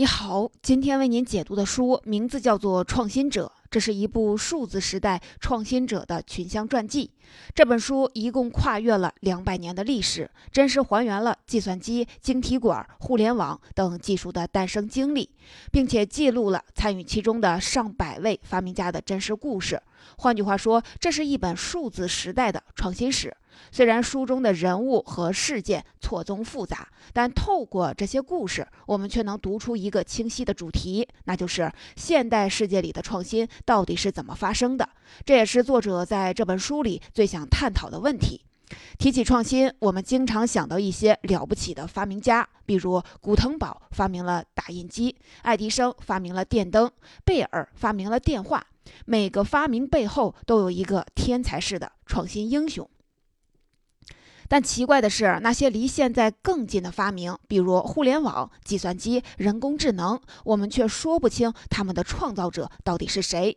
你好，今天为您解读的书名字叫做《创新者》，这是一部数字时代创新者的群像传记。这本书一共跨越了两百年的历史，真实还原了计算机、晶体管、互联网等技术的诞生经历，并且记录了参与其中的上百位发明家的真实故事。换句话说，这是一本数字时代的创新史。虽然书中的人物和事件错综复杂，但透过这些故事，我们却能读出一个清晰的主题，那就是现代世界里的创新到底是怎么发生的。这也是作者在这本书里最想探讨的问题。提起创新，我们经常想到一些了不起的发明家，比如古腾堡发明了打印机，爱迪生发明了电灯，贝尔发明了电话。每个发明背后都有一个天才式的创新英雄。但奇怪的是，那些离现在更近的发明，比如互联网、计算机、人工智能，我们却说不清他们的创造者到底是谁。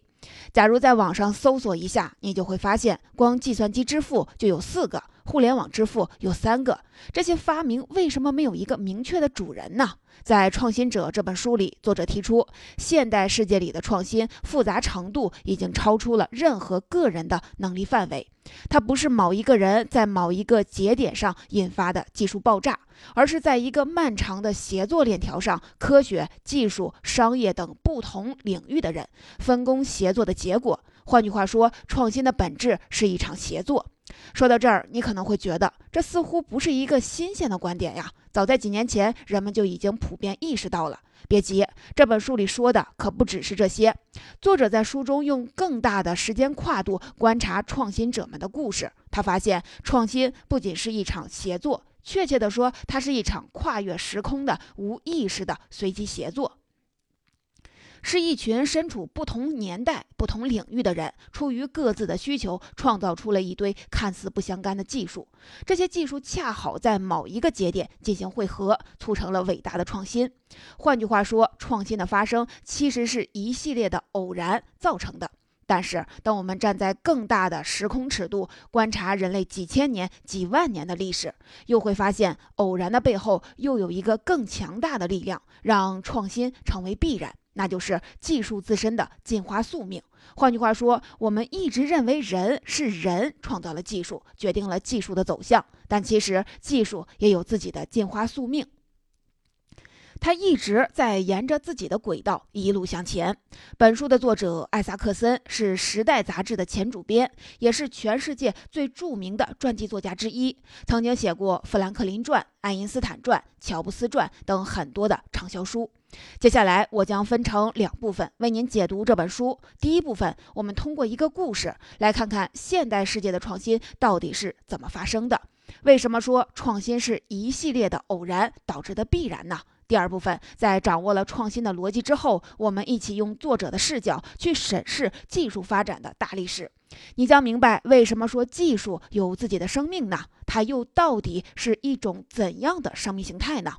假如在网上搜索一下，你就会发现，光计算机支付就有四个，互联网支付有三个。这些发明为什么没有一个明确的主人呢？在《创新者》这本书里，作者提出，现代世界里的创新复杂程度已经超出了任何个人的能力范围。它不是某一个人在某一个节点上引发的技术爆炸，而是在一个漫长的协作链条上，科学、技术、商业等不同领域的人分工协作的结果。换句话说，创新的本质是一场协作。说到这儿，你可能会觉得这似乎不是一个新鲜的观点呀。早在几年前，人们就已经普遍意识到了。别急，这本书里说的可不只是这些。作者在书中用更大的时间跨度观察创新者们的故事，他发现创新不仅是一场协作，确切地说，它是一场跨越时空的无意识的随机协作。是一群身处不同年代、不同领域的人，出于各自的需求，创造出了一堆看似不相干的技术。这些技术恰好在某一个节点进行汇合，促成了伟大的创新。换句话说，创新的发生其实是一系列的偶然造成的。但是，当我们站在更大的时空尺度观察人类几千年、几万年的历史，又会发现，偶然的背后又有一个更强大的力量，让创新成为必然。那就是技术自身的进化宿命。换句话说，我们一直认为人是人创造了技术，决定了技术的走向，但其实技术也有自己的进化宿命。他一直在沿着自己的轨道一路向前。本书的作者艾萨克森是《时代》杂志的前主编，也是全世界最著名的传记作家之一，曾经写过《富兰克林传》《爱因斯坦传》《乔布斯传》等很多的畅销书。接下来，我将分成两部分为您解读这本书。第一部分，我们通过一个故事来看看现代世界的创新到底是怎么发生的。为什么说创新是一系列的偶然导致的必然呢？第二部分，在掌握了创新的逻辑之后，我们一起用作者的视角去审视技术发展的大历史，你将明白为什么说技术有自己的生命呢？它又到底是一种怎样的生命形态呢？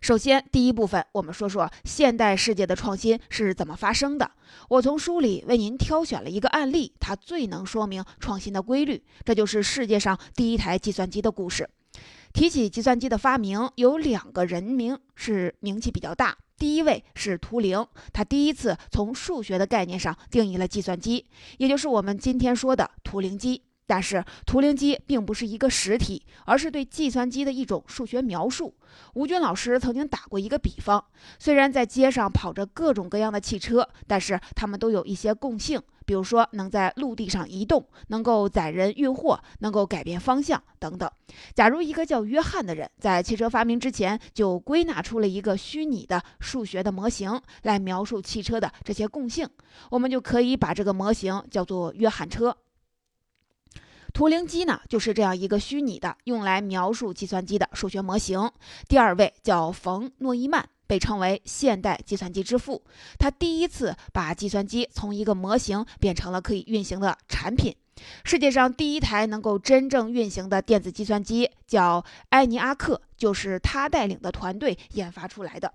首先，第一部分，我们说说现代世界的创新是怎么发生的。我从书里为您挑选了一个案例，它最能说明创新的规律，这就是世界上第一台计算机的故事。提起计算机的发明，有两个人名是名气比较大。第一位是图灵，他第一次从数学的概念上定义了计算机，也就是我们今天说的图灵机。但是图灵机并不是一个实体，而是对计算机的一种数学描述。吴军老师曾经打过一个比方：虽然在街上跑着各种各样的汽车，但是它们都有一些共性。比如说，能在陆地上移动，能够载人运货，能够改变方向等等。假如一个叫约翰的人在汽车发明之前就归纳出了一个虚拟的数学的模型来描述汽车的这些共性，我们就可以把这个模型叫做约翰车。图灵机呢，就是这样一个虚拟的用来描述计算机的数学模型。第二位叫冯诺依曼。被称为现代计算机之父，他第一次把计算机从一个模型变成了可以运行的产品。世界上第一台能够真正运行的电子计算机叫埃尼阿克，就是他带领的团队研发出来的。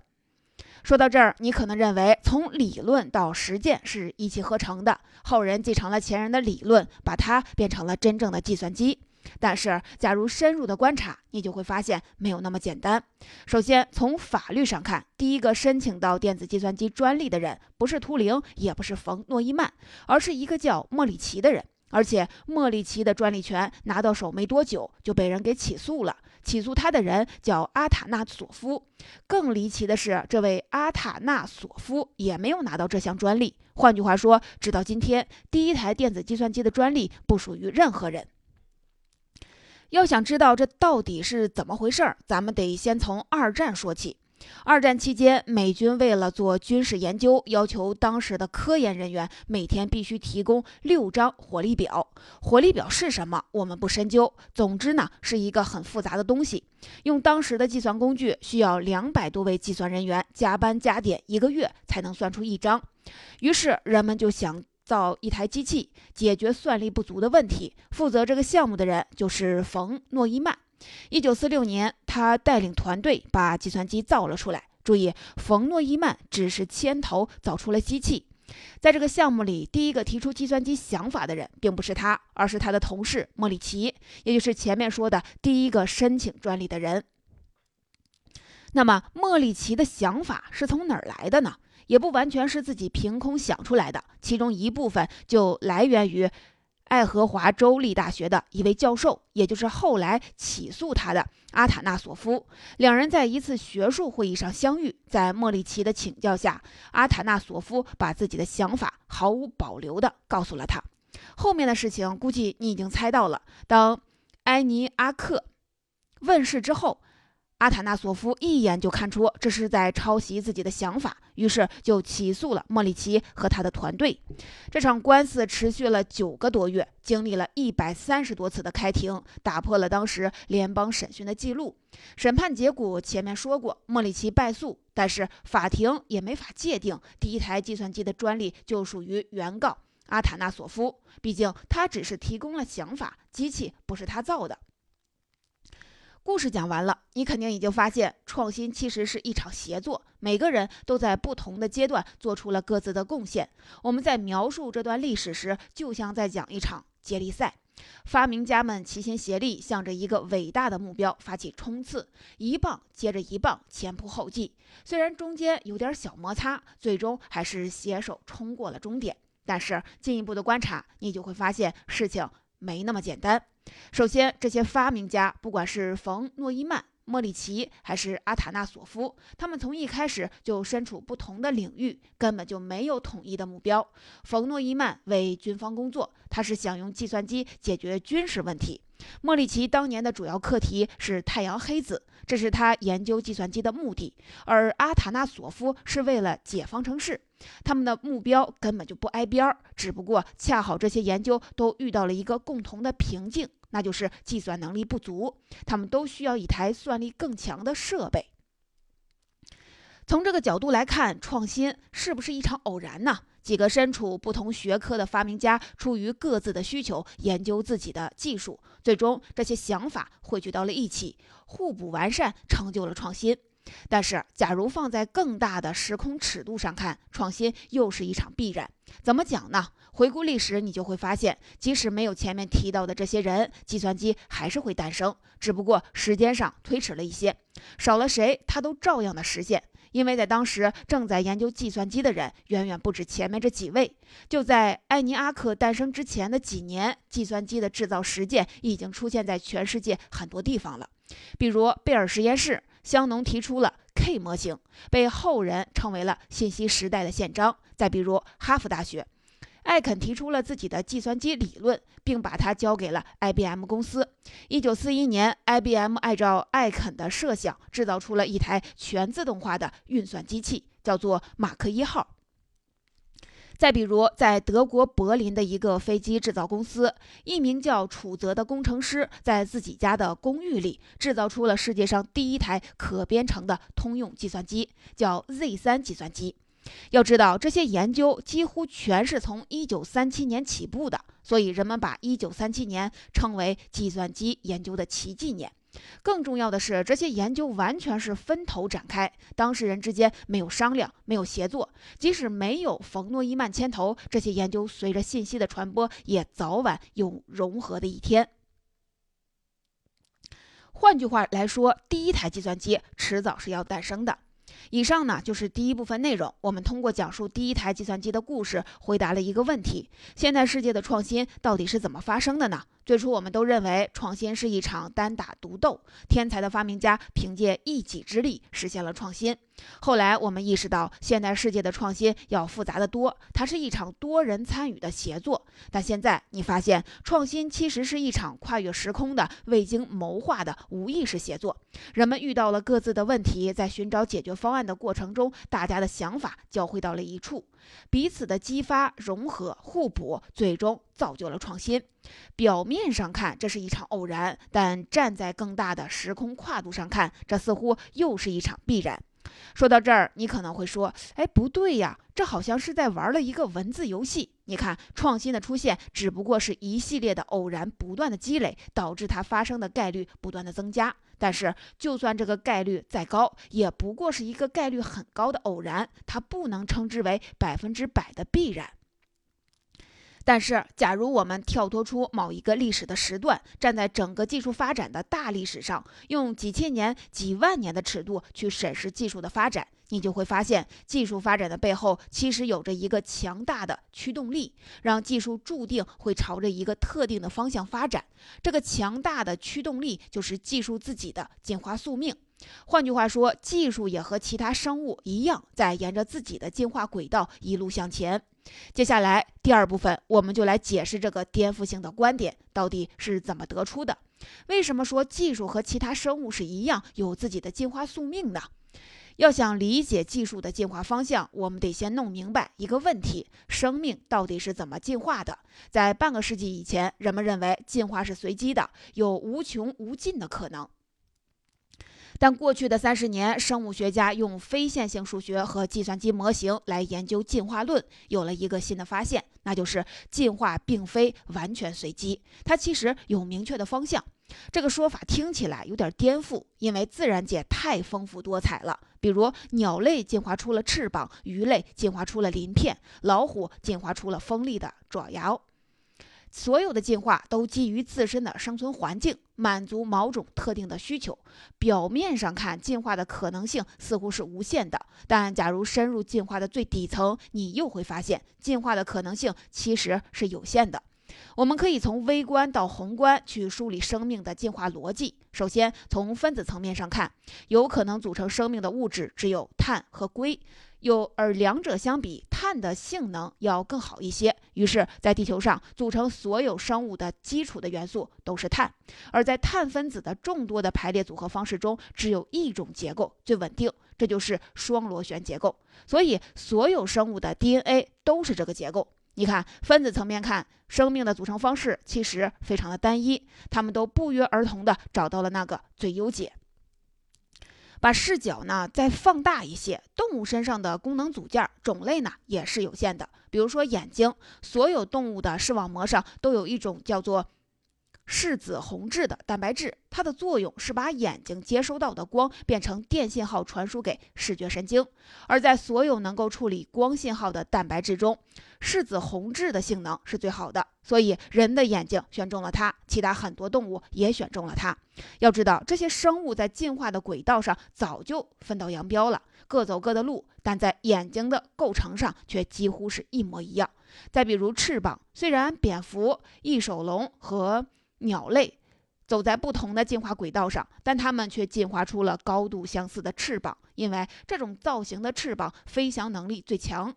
说到这儿，你可能认为从理论到实践是一气呵成的，后人继承了前人的理论，把它变成了真正的计算机。但是，假如深入的观察，你就会发现没有那么简单。首先，从法律上看，第一个申请到电子计算机专利的人不是图灵，也不是冯诺依曼，而是一个叫莫里奇的人。而且，莫里奇的专利权拿到手没多久就被人给起诉了。起诉他的人叫阿塔纳索夫。更离奇的是，这位阿塔纳索夫也没有拿到这项专利。换句话说，直到今天，第一台电子计算机的专利不属于任何人。要想知道这到底是怎么回事儿，咱们得先从二战说起。二战期间，美军为了做军事研究，要求当时的科研人员每天必须提供六张火力表。火力表是什么？我们不深究。总之呢，是一个很复杂的东西。用当时的计算工具，需要两百多位计算人员加班加点一个月才能算出一张。于是人们就想。造一台机器解决算力不足的问题，负责这个项目的人就是冯诺依曼。一九四六年，他带领团队把计算机造了出来。注意，冯诺依曼只是牵头造出了机器。在这个项目里，第一个提出计算机想法的人并不是他，而是他的同事莫里奇，也就是前面说的第一个申请专利的人。那么，莫里奇的想法是从哪儿来的呢？也不完全是自己凭空想出来的，其中一部分就来源于爱荷华州立大学的一位教授，也就是后来起诉他的阿塔纳索夫。两人在一次学术会议上相遇，在莫里奇的请教下，阿塔纳索夫把自己的想法毫无保留地告诉了他。后面的事情估计你已经猜到了。当埃尼阿克问世之后。阿塔纳索夫一眼就看出这是在抄袭自己的想法，于是就起诉了莫里奇和他的团队。这场官司持续了九个多月，经历了一百三十多次的开庭，打破了当时联邦审讯的记录。审判结果前面说过，莫里奇败诉，但是法庭也没法界定第一台计算机的专利就属于原告阿塔纳索夫，毕竟他只是提供了想法，机器不是他造的。故事讲完了，你肯定已经发现，创新其实是一场协作，每个人都在不同的阶段做出了各自的贡献。我们在描述这段历史时，就像在讲一场接力赛，发明家们齐心协力，向着一个伟大的目标发起冲刺，一棒接着一棒，前仆后继。虽然中间有点小摩擦，最终还是携手冲过了终点。但是进一步的观察，你就会发现事情没那么简单。首先，这些发明家，不管是冯诺依曼、莫里奇还是阿塔纳索夫，他们从一开始就身处不同的领域，根本就没有统一的目标。冯诺依曼为军方工作，他是想用计算机解决军事问题。莫里奇当年的主要课题是太阳黑子，这是他研究计算机的目的。而阿塔纳索夫是为了解方程式，他们的目标根本就不挨边儿。只不过恰好这些研究都遇到了一个共同的瓶颈，那就是计算能力不足。他们都需要一台算力更强的设备。从这个角度来看，创新是不是一场偶然呢？几个身处不同学科的发明家，出于各自的需求，研究自己的技术，最终这些想法汇聚到了一起，互补完善，成就了创新。但是，假如放在更大的时空尺度上看，创新又是一场必然。怎么讲呢？回顾历史，你就会发现，即使没有前面提到的这些人，计算机还是会诞生，只不过时间上推迟了一些，少了谁，它都照样的实现。因为在当时正在研究计算机的人远远不止前面这几位。就在艾尼阿克诞生之前的几年，计算机的制造实践已经出现在全世界很多地方了。比如贝尔实验室，香农提出了 K 模型，被后人称为了信息时代的宪章。再比如哈佛大学。艾肯提出了自己的计算机理论，并把它交给了 IBM 公司。一九四一年，IBM 按照艾肯的设想，制造出了一台全自动化的运算机器，叫做马克一号。再比如，在德国柏林的一个飞机制造公司，一名叫楚泽的工程师，在自己家的公寓里制造出了世界上第一台可编程的通用计算机，叫 Z3 计算机。要知道，这些研究几乎全是从1937年起步的，所以人们把1937年称为计算机研究的奇迹年。更重要的是，这些研究完全是分头展开，当事人之间没有商量，没有协作。即使没有冯诺依曼牵头，这些研究随着信息的传播，也早晚有融合的一天。换句话来说，第一台计算机迟早是要诞生的。以上呢就是第一部分内容。我们通过讲述第一台计算机的故事，回答了一个问题：现代世界的创新到底是怎么发生的呢？最初我们都认为创新是一场单打独斗，天才的发明家凭借一己之力实现了创新。后来我们意识到，现代世界的创新要复杂的多，它是一场多人参与的协作。但现在你发现，创新其实是一场跨越时空的、未经谋划的无意识协作。人们遇到了各自的问题，在寻找解决方案的过程中，大家的想法交汇到了一处，彼此的激发、融合、互补，最终造就了创新。表面上看，这是一场偶然，但站在更大的时空跨度上看，这似乎又是一场必然。说到这儿，你可能会说：“哎，不对呀，这好像是在玩了一个文字游戏。”你看，创新的出现只不过是一系列的偶然不断的积累，导致它发生的概率不断的增加。但是，就算这个概率再高，也不过是一个概率很高的偶然，它不能称之为百分之百的必然。但是，假如我们跳脱出某一个历史的时段，站在整个技术发展的大历史上，用几千年、几万年的尺度去审视技术的发展，你就会发现，技术发展的背后其实有着一个强大的驱动力，让技术注定会朝着一个特定的方向发展。这个强大的驱动力就是技术自己的进化宿命。换句话说，技术也和其他生物一样，在沿着自己的进化轨道一路向前。接下来第二部分，我们就来解释这个颠覆性的观点到底是怎么得出的。为什么说技术和其他生物是一样，有自己的进化宿命呢？要想理解技术的进化方向，我们得先弄明白一个问题：生命到底是怎么进化的？在半个世纪以前，人们认为进化是随机的，有无穷无尽的可能。但过去的三十年，生物学家用非线性数学和计算机模型来研究进化论，有了一个新的发现，那就是进化并非完全随机，它其实有明确的方向。这个说法听起来有点颠覆，因为自然界太丰富多彩了。比如，鸟类进化出了翅膀，鱼类进化出了鳞片，老虎进化出了锋利的爪牙。所有的进化都基于自身的生存环境，满足某种特定的需求。表面上看，进化的可能性似乎是无限的，但假如深入进化的最底层，你又会发现，进化的可能性其实是有限的。我们可以从微观到宏观去梳理生命的进化逻辑。首先，从分子层面上看，有可能组成生命的物质只有碳和硅。有，而两者相比，碳的性能要更好一些。于是，在地球上，组成所有生物的基础的元素都是碳。而在碳分子的众多的排列组合方式中，只有一种结构最稳定，这就是双螺旋结构。所以，所有生物的 DNA 都是这个结构。你看，分子层面看，生命的组成方式其实非常的单一，它们都不约而同地找到了那个最优解。把视角呢再放大一些，动物身上的功能组件种类呢也是有限的。比如说眼睛，所有动物的视网膜上都有一种叫做。视紫红质的蛋白质，它的作用是把眼睛接收到的光变成电信号传输给视觉神经。而在所有能够处理光信号的蛋白质中，视紫红质的性能是最好的，所以人的眼睛选中了它，其他很多动物也选中了它。要知道，这些生物在进化的轨道上早就分道扬镳了，各走各的路，但在眼睛的构成上却几乎是一模一样。再比如翅膀，虽然蝙蝠、翼手龙和鸟类走在不同的进化轨道上，但它们却进化出了高度相似的翅膀，因为这种造型的翅膀飞翔能力最强。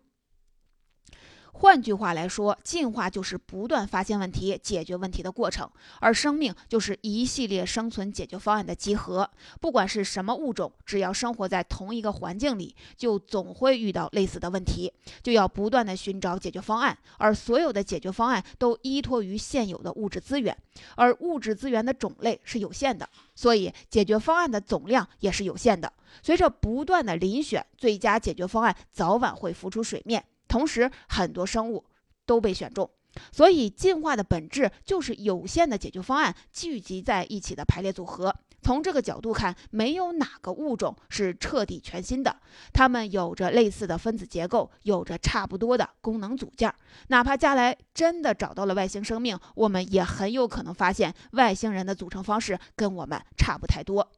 换句话来说，进化就是不断发现问题、解决问题的过程，而生命就是一系列生存解决方案的集合。不管是什么物种，只要生活在同一个环境里，就总会遇到类似的问题，就要不断的寻找解决方案。而所有的解决方案都依托于现有的物质资源，而物质资源的种类是有限的，所以解决方案的总量也是有限的。随着不断的遴选，最佳解决方案早晚会浮出水面。同时，很多生物都被选中，所以进化的本质就是有限的解决方案聚集在一起的排列组合。从这个角度看，没有哪个物种是彻底全新的，它们有着类似的分子结构，有着差不多的功能组件。哪怕将来真的找到了外星生命，我们也很有可能发现外星人的组成方式跟我们差不太多。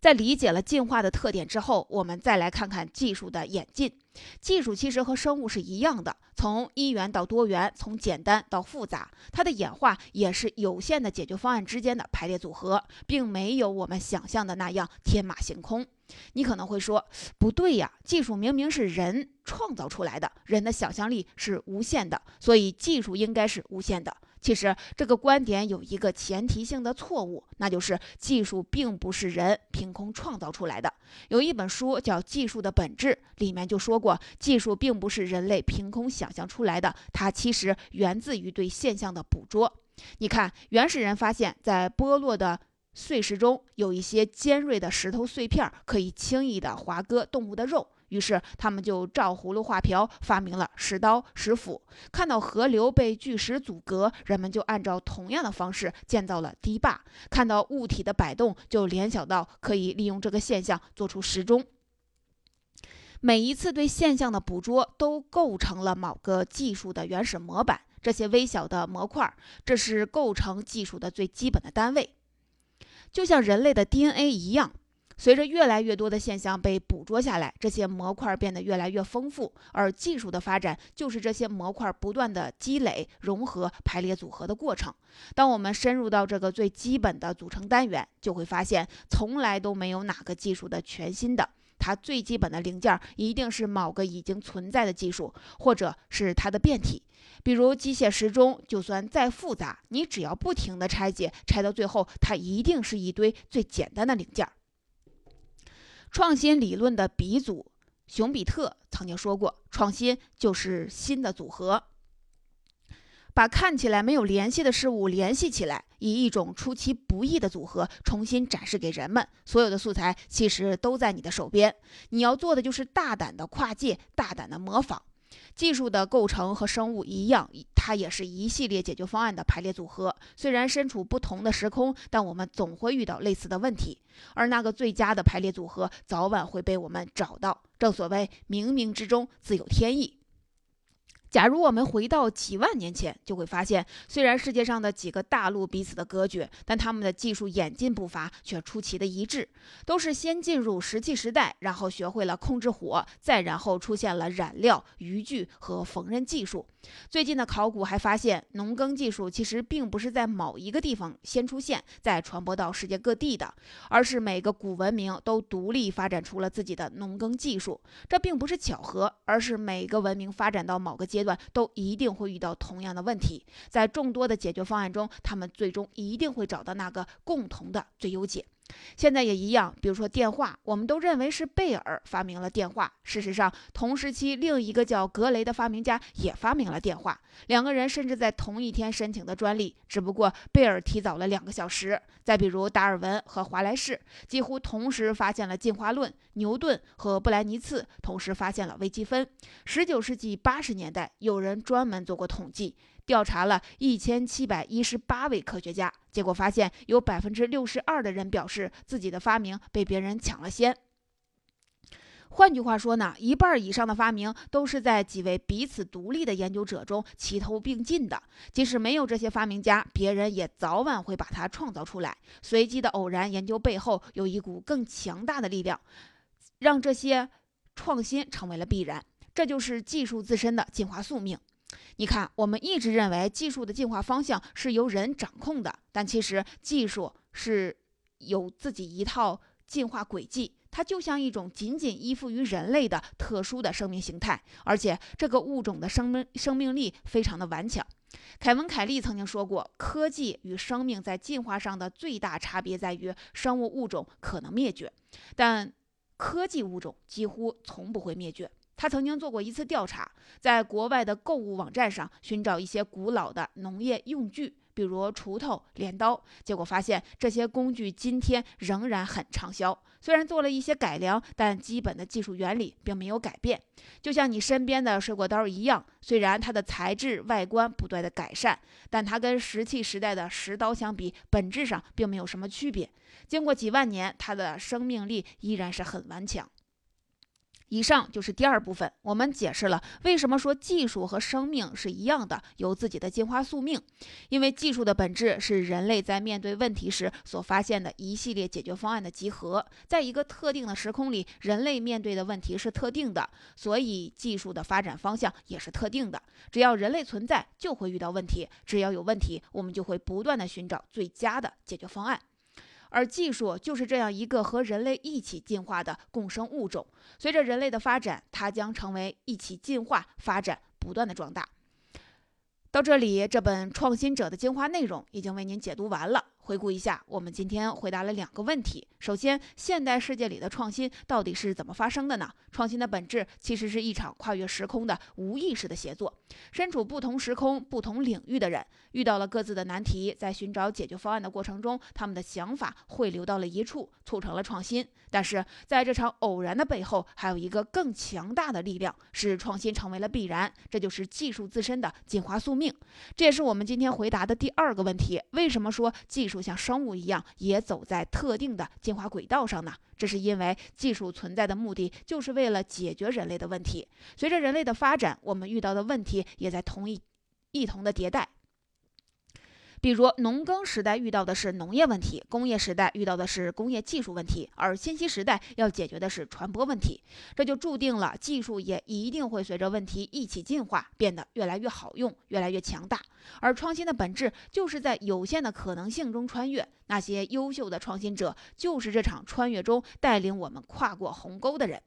在理解了进化的特点之后，我们再来看看技术的演进。技术其实和生物是一样的，从一元到多元，从简单到复杂，它的演化也是有限的解决方案之间的排列组合，并没有我们想象的那样天马行空。你可能会说，不对呀，技术明明是人创造出来的，人的想象力是无限的，所以技术应该是无限的。其实这个观点有一个前提性的错误，那就是技术并不是人凭空创造出来的。有一本书叫《技术的本质》，里面就说过，技术并不是人类凭空想象出来的，它其实源自于对现象的捕捉。你看，原始人发现，在剥落的碎石中有一些尖锐的石头碎片，可以轻易地划割动物的肉。于是他们就照葫芦画瓢，发明了石刀、石斧。看到河流被巨石阻隔，人们就按照同样的方式建造了堤坝。看到物体的摆动，就联想到可以利用这个现象做出时钟。每一次对现象的捕捉，都构成了某个技术的原始模板。这些微小的模块，这是构成技术的最基本的单位，就像人类的 DNA 一样。随着越来越多的现象被捕捉下来，这些模块变得越来越丰富，而技术的发展就是这些模块不断的积累、融合、排列组合的过程。当我们深入到这个最基本的组成单元，就会发现，从来都没有哪个技术的全新的，它最基本的零件一定是某个已经存在的技术，或者是它的变体。比如机械时钟，就算再复杂，你只要不停的拆解，拆到最后，它一定是一堆最简单的零件。创新理论的鼻祖熊彼特曾经说过：“创新就是新的组合，把看起来没有联系的事物联系起来，以一种出其不意的组合重新展示给人们。所有的素材其实都在你的手边，你要做的就是大胆的跨界，大胆的模仿。”技术的构成和生物一样，它也是一系列解决方案的排列组合。虽然身处不同的时空，但我们总会遇到类似的问题，而那个最佳的排列组合早晚会被我们找到。正所谓冥冥之中自有天意。假如我们回到几万年前，就会发现，虽然世界上的几个大陆彼此的隔绝，但他们的技术演进步伐却出奇的一致，都是先进入石器时代，然后学会了控制火，再然后出现了染料、渔具和缝纫技术。最近的考古还发现，农耕技术其实并不是在某一个地方先出现，再传播到世界各地的，而是每个古文明都独立发展出了自己的农耕技术。这并不是巧合，而是每个文明发展到某个阶阶段，都一定会遇到同样的问题。在众多的解决方案中，他们最终一定会找到那个共同的最优解。现在也一样，比如说电话，我们都认为是贝尔发明了电话。事实上，同时期另一个叫格雷的发明家也发明了电话。两个人甚至在同一天申请的专利，只不过贝尔提早了两个小时。再比如达尔文和华莱士，几乎同时发现了进化论；牛顿和布莱尼茨同时发现了微积分。十九世纪八十年代，有人专门做过统计。调查了一千七百一十八位科学家，结果发现有百分之六十二的人表示自己的发明被别人抢了先。换句话说呢，一半以上的发明都是在几位彼此独立的研究者中齐头并进的。即使没有这些发明家，别人也早晚会把它创造出来。随机的偶然研究背后有一股更强大的力量，让这些创新成为了必然。这就是技术自身的进化宿命。你看，我们一直认为技术的进化方向是由人掌控的，但其实技术是有自己一套进化轨迹。它就像一种仅仅依附于人类的特殊的生命形态，而且这个物种的生命生命力非常的顽强。凯文·凯利曾经说过，科技与生命在进化上的最大差别在于，生物物种可能灭绝，但科技物种几乎从不会灭绝。他曾经做过一次调查，在国外的购物网站上寻找一些古老的农业用具，比如锄头、镰刀，结果发现这些工具今天仍然很畅销。虽然做了一些改良，但基本的技术原理并没有改变。就像你身边的水果刀一样，虽然它的材质、外观不断的改善，但它跟石器时代的石刀相比，本质上并没有什么区别。经过几万年，它的生命力依然是很顽强。以上就是第二部分，我们解释了为什么说技术和生命是一样的，有自己的进化宿命。因为技术的本质是人类在面对问题时所发现的一系列解决方案的集合。在一个特定的时空里，人类面对的问题是特定的，所以技术的发展方向也是特定的。只要人类存在，就会遇到问题；只要有问题，我们就会不断的寻找最佳的解决方案。而技术就是这样一个和人类一起进化的共生物种，随着人类的发展，它将成为一起进化、发展、不断的壮大。到这里，这本《创新者》的精华内容已经为您解读完了。回顾一下，我们今天回答了两个问题。首先，现代世界里的创新到底是怎么发生的呢？创新的本质其实是一场跨越时空的无意识的协作。身处不同时空、不同领域的人，遇到了各自的难题，在寻找解决方案的过程中，他们的想法汇流到了一处，促成了创新。但是，在这场偶然的背后，还有一个更强大的力量，使创新成为了必然。这就是技术自身的进化宿命。这也是我们今天回答的第二个问题：为什么说技术像生物一样，也走在特定的进化轨道上呢？这是因为技术存在的目的，就是为了解决人类的问题。随着人类的发展，我们遇到的问题也在同一一同的迭代。比如，农耕时代遇到的是农业问题，工业时代遇到的是工业技术问题，而信息时代要解决的是传播问题。这就注定了技术也一定会随着问题一起进化，变得越来越好用，越来越强大。而创新的本质就是在有限的可能性中穿越。那些优秀的创新者，就是这场穿越中带领我们跨过鸿沟的人。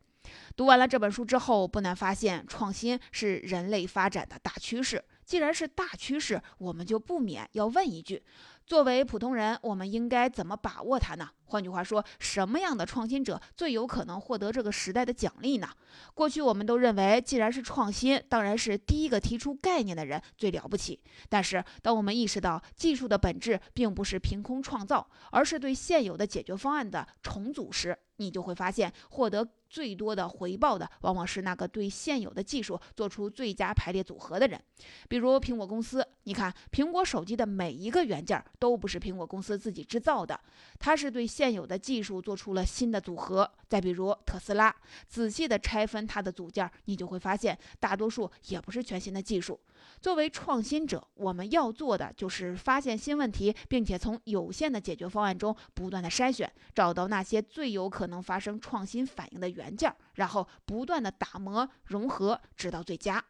读完了这本书之后，不难发现，创新是人类发展的大趋势。既然是大趋势，我们就不免要问一句：作为普通人，我们应该怎么把握它呢？换句话说，什么样的创新者最有可能获得这个时代的奖励呢？过去我们都认为，既然是创新，当然是第一个提出概念的人最了不起。但是，当我们意识到技术的本质并不是凭空创造，而是对现有的解决方案的重组时，你就会发现，获得最多的回报的，往往是那个对现有的技术做出最佳排列组合的人。比如苹果公司，你看，苹果手机的每一个元件都不是苹果公司自己制造的，它是对现有的技术做出了新的组合。再比如特斯拉，仔细的拆分它的组件，你就会发现，大多数也不是全新的技术。作为创新者，我们要做的就是发现新问题，并且从有限的解决方案中不断的筛选，找到那些最有可能发生创新反应的元件，然后不断的打磨融合，直到最佳。